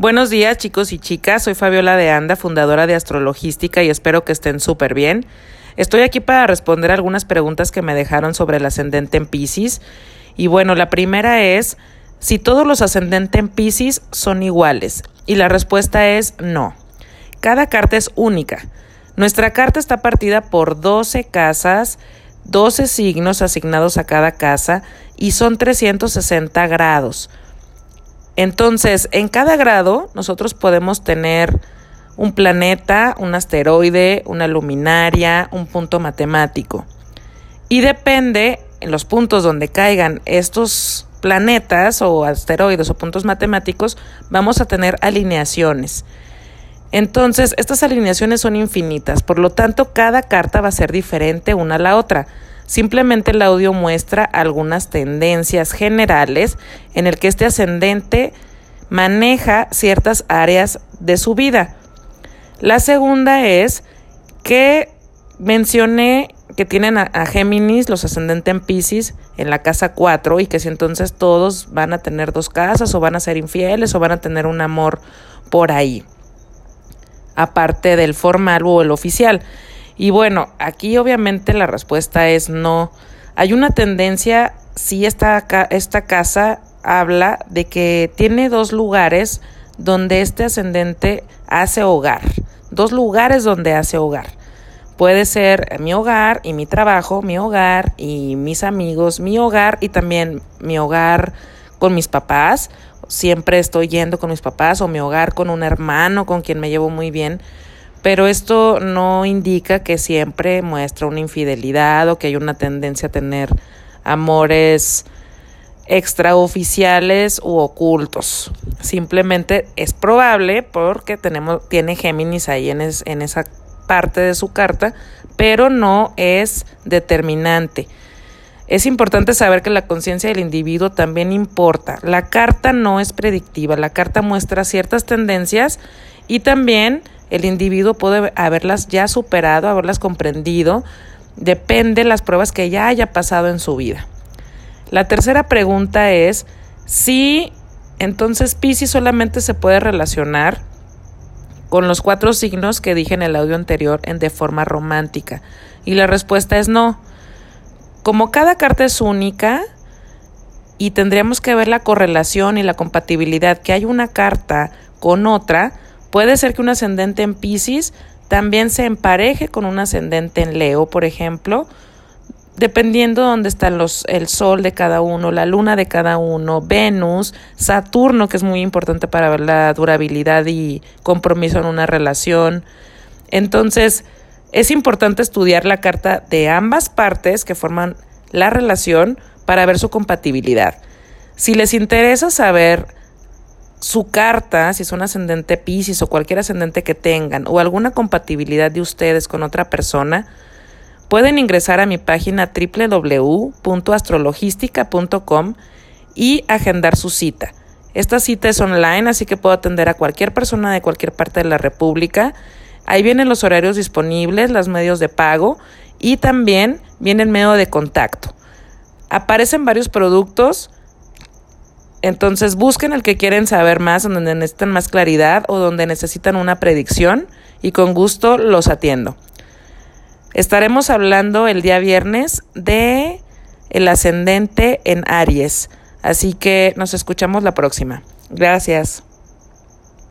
Buenos días chicos y chicas, soy Fabiola de Anda, fundadora de Astrologística y espero que estén súper bien. Estoy aquí para responder algunas preguntas que me dejaron sobre el ascendente en Pisces. Y bueno, la primera es si todos los ascendentes en Pisces son iguales. Y la respuesta es no. Cada carta es única. Nuestra carta está partida por 12 casas, 12 signos asignados a cada casa y son 360 grados. Entonces, en cada grado nosotros podemos tener un planeta, un asteroide, una luminaria, un punto matemático. Y depende en los puntos donde caigan estos planetas o asteroides o puntos matemáticos, vamos a tener alineaciones. Entonces, estas alineaciones son infinitas, por lo tanto, cada carta va a ser diferente una a la otra. Simplemente el audio muestra algunas tendencias generales en el que este ascendente maneja ciertas áreas de su vida. La segunda es que mencioné que tienen a, Géminis, los ascendentes en Pisces, en la casa 4 y que si entonces todos van a tener dos casas o van a ser infieles o van a tener un amor por ahí, aparte del formal o el oficial. Y bueno, aquí obviamente la respuesta es no. Hay una tendencia, si esta, esta casa habla de que tiene dos lugares donde este ascendente hace hogar, dos lugares donde hace hogar. Puede ser mi hogar y mi trabajo, mi hogar y mis amigos, mi hogar y también mi hogar con mis papás. Siempre estoy yendo con mis papás o mi hogar con un hermano con quien me llevo muy bien pero esto no indica que siempre muestra una infidelidad o que hay una tendencia a tener amores extraoficiales u ocultos. Simplemente es probable porque tenemos, tiene Géminis ahí en, en esa parte de su carta, pero no es determinante. Es importante saber que la conciencia del individuo también importa. La carta no es predictiva, la carta muestra ciertas tendencias y también el individuo puede haberlas ya superado, haberlas comprendido, depende de las pruebas que ya haya pasado en su vida. La tercera pregunta es si entonces Pisces solamente se puede relacionar con los cuatro signos que dije en el audio anterior en de forma romántica. Y la respuesta es no. Como cada carta es única y tendríamos que ver la correlación y la compatibilidad que hay una carta con otra, Puede ser que un ascendente en Pisces también se empareje con un ascendente en Leo, por ejemplo, dependiendo de dónde está los, el Sol de cada uno, la Luna de cada uno, Venus, Saturno, que es muy importante para ver la durabilidad y compromiso en una relación. Entonces, es importante estudiar la carta de ambas partes que forman la relación para ver su compatibilidad. Si les interesa saber su carta, si es un ascendente Pisces o cualquier ascendente que tengan, o alguna compatibilidad de ustedes con otra persona, pueden ingresar a mi página www.astrologística.com y agendar su cita. Esta cita es online, así que puedo atender a cualquier persona de cualquier parte de la República. Ahí vienen los horarios disponibles, los medios de pago y también viene el medio de contacto. Aparecen varios productos entonces busquen el que quieren saber más, donde necesitan más claridad o donde necesitan una predicción y con gusto los atiendo. Estaremos hablando el día viernes de el ascendente en Aries, así que nos escuchamos la próxima. Gracias.